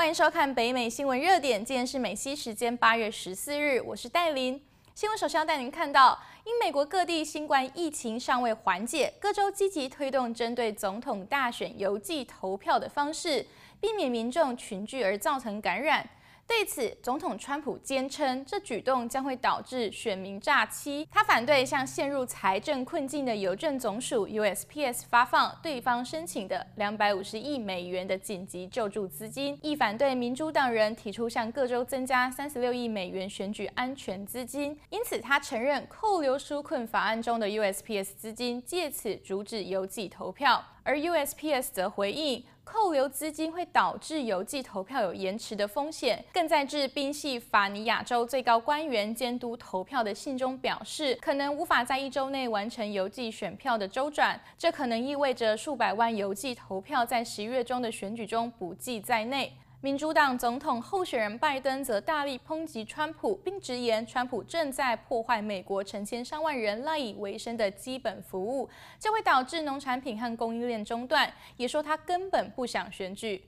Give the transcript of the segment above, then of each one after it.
欢迎收看北美新闻热点。今天是美西时间八月十四日，我是戴琳。新闻首先要带您看到，因美国各地新冠疫情尚未缓解，各州积极推动针对总统大选邮寄投票的方式，避免民众群聚而造成感染。对此，总统川普坚称，这举动将会导致选民诈欺。他反对向陷入财政困境的邮政总署 （USPS） 发放对方申请的两百五十亿美元的紧急救助资金，亦反对民主党人提出向各州增加三十六亿美元选举安全资金。因此，他承认扣留纾困法案中的 USPS 资金借此阻止邮寄投票，而 USPS 则回应。扣留资金会导致邮寄投票有延迟的风险，更在致宾夕法尼亚州最高官员监督投票的信中表示，可能无法在一周内完成邮寄选票的周转，这可能意味着数百万邮寄投票在十一月中的选举中不计在内。民主党总统候选人拜登则大力抨击川普，并直言川普正在破坏美国成千上万人赖以为生的基本服务，这会导致农产品和供应链中断。也说他根本不想选举。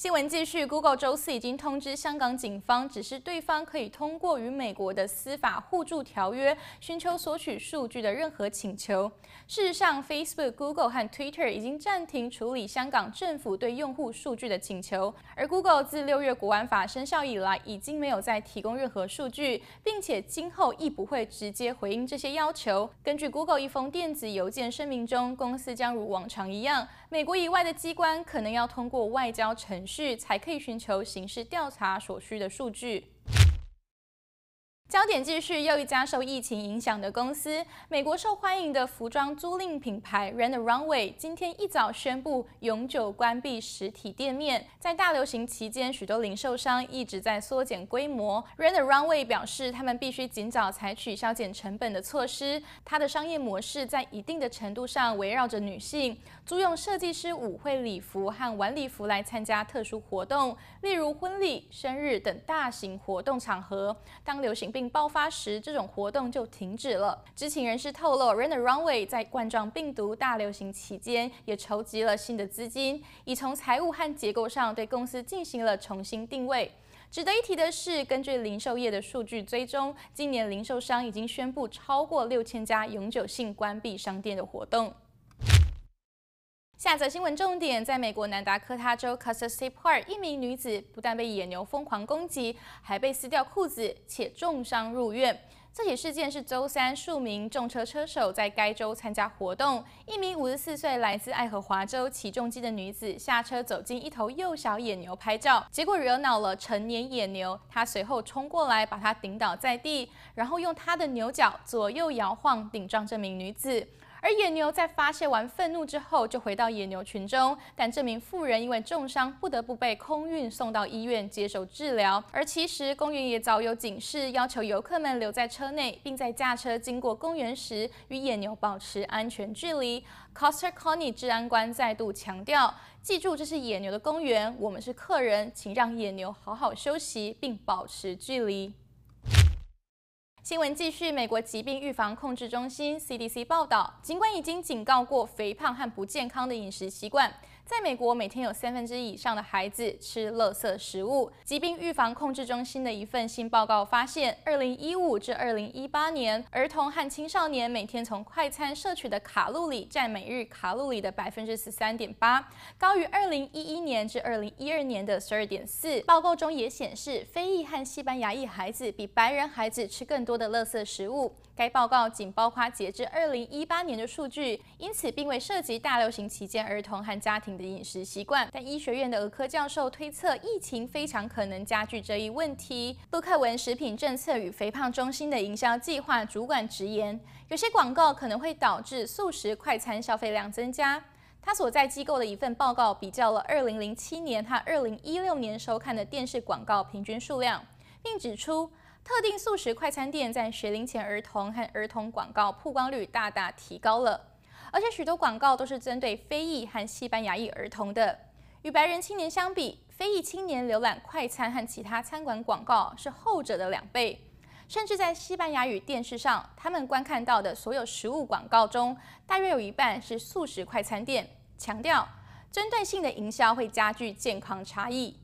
新闻继续，Google 周四已经通知香港警方，指示对方可以通过与美国的司法互助条约，寻求索取数据的任何请求。事实上，Facebook、Google 和 Twitter 已经暂停处理香港政府对用户数据的请求，而 Google 自六月国安法生效以来，已经没有再提供任何数据，并且今后亦不会直接回应这些要求。根据 Google 一封电子邮件声明中，公司将如往常一样，美国以外的机关可能要通过外交程才可以寻求刑事调查所需的数据。焦点继续，又一家受疫情影响的公司，美国受欢迎的服装租赁品牌 Rent the Runway，今天一早宣布永久关闭实体店面。在大流行期间，许多零售商一直在缩减规模。Rent the Runway 表示，他们必须尽早采取削减成本的措施。它的商业模式在一定的程度上围绕着女性，租用设计师舞会礼服和晚礼服来参加特殊活动，例如婚礼、生日等大型活动场合。当流行病爆发时，这种活动就停止了。知情人士透露，Rena Runway 在冠状病毒大流行期间也筹集了新的资金，已从财务和结构上对公司进行了重新定位。值得一提的是，根据零售业的数据追踪，今年零售商已经宣布超过六千家永久性关闭商店的活动。下则新闻重点，在美国南达科他州 Custer State Park，一名女子不但被野牛疯狂攻击，还被撕掉裤子，且重伤入院。这起事件是周三，数名重车车手在该州参加活动，一名五十四岁来自爱荷华州起重机的女子下车走进一头幼小野牛拍照，结果惹恼了成年野牛，她随后冲过来把她顶倒在地，然后用她的牛角左右摇晃顶撞这名女子。而野牛在发泄完愤怒之后，就回到野牛群中，但这名妇人因为重伤，不得不被空运送到医院接受治疗。而其实公园也早有警示，要求游客们留在车内，并在驾车经过公园时与野牛保持安全距离。Coster County 治安官再度强调：记住，这是野牛的公园，我们是客人，请让野牛好好休息，并保持距离。新闻继续，美国疾病预防控制中心 CDC 报道，尽管已经警告过肥胖和不健康的饮食习惯。在美国，每天有三分之以上的孩子吃垃圾食物。疾病预防控制中心的一份新报告发现，二零一五至二零一八年，儿童和青少年每天从快餐摄取的卡路里占每日卡路里的百分之十三点八，高于二零一一年至二零一二年的十二点四。报告中也显示，非裔和西班牙裔孩子比白人孩子吃更多的垃圾食物。该报告仅包括截至二零一八年的数据，因此并未涉及大流行期间儿童和家庭的饮食习惯。但医学院的儿科教授推测，疫情非常可能加剧这一问题。杜克文食品政策与肥胖中心的营销计划主管直言，有些广告可能会导致素食快餐消费量增加。他所在机构的一份报告比较了二零零七年和二零一六年收看的电视广告平均数量，并指出，特定素食快餐店在学龄前儿童和儿童广告曝光率大大提高了，而且许多广告都是针对非裔和西班牙裔儿童的。与白人青年相比，非裔青年浏览快餐和其他餐馆广告是后者的两倍。甚至在西班牙语电视上，他们观看到的所有食物广告中，大约有一半是素食快餐店，强调针对性的营销会加剧健康差异。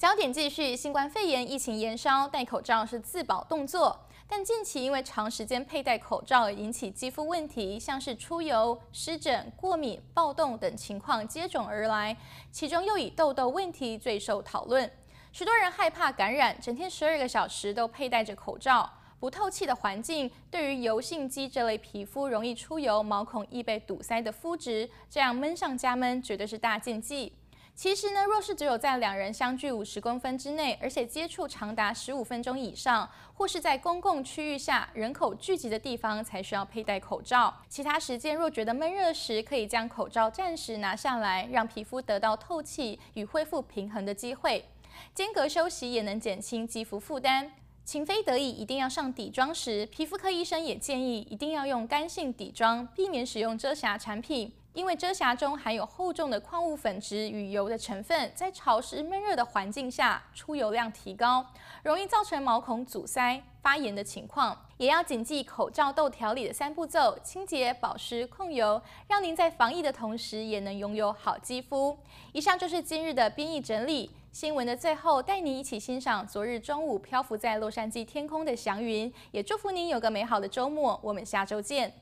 焦点继续，新冠肺炎疫情延烧，戴口罩是自保动作。但近期因为长时间佩戴口罩而引起肌肤问题，像是出油、湿疹、过敏、暴动等情况接踵而来，其中又以痘痘问题最受讨论。许多人害怕感染，整天十二个小时都佩戴着口罩。不透气的环境，对于油性肌这类皮肤容易出油、毛孔易被堵塞的肤质，这样闷上加闷，绝对是大禁忌。其实呢，若是只有在两人相距五十公分之内，而且接触长达十五分钟以上，或是在公共区域下人口聚集的地方，才需要佩戴口罩。其他时间若觉得闷热时，可以将口罩暂时拿下来，让皮肤得到透气与恢复平衡的机会。间隔休息也能减轻肌肤负担。情非得已一定要上底妆时，皮肤科医生也建议一定要用干性底妆，避免使用遮瑕产品，因为遮瑕中含有厚重的矿物粉质与油的成分，在潮湿闷热的环境下出油量提高，容易造成毛孔阻塞、发炎的情况。也要谨记口罩痘调理的三步骤：清洁、保湿、控油，让您在防疫的同时也能拥有好肌肤。以上就是今日的编译整理。新闻的最后，带你一起欣赏昨日中午漂浮在洛杉矶天空的祥云，也祝福您有个美好的周末。我们下周见。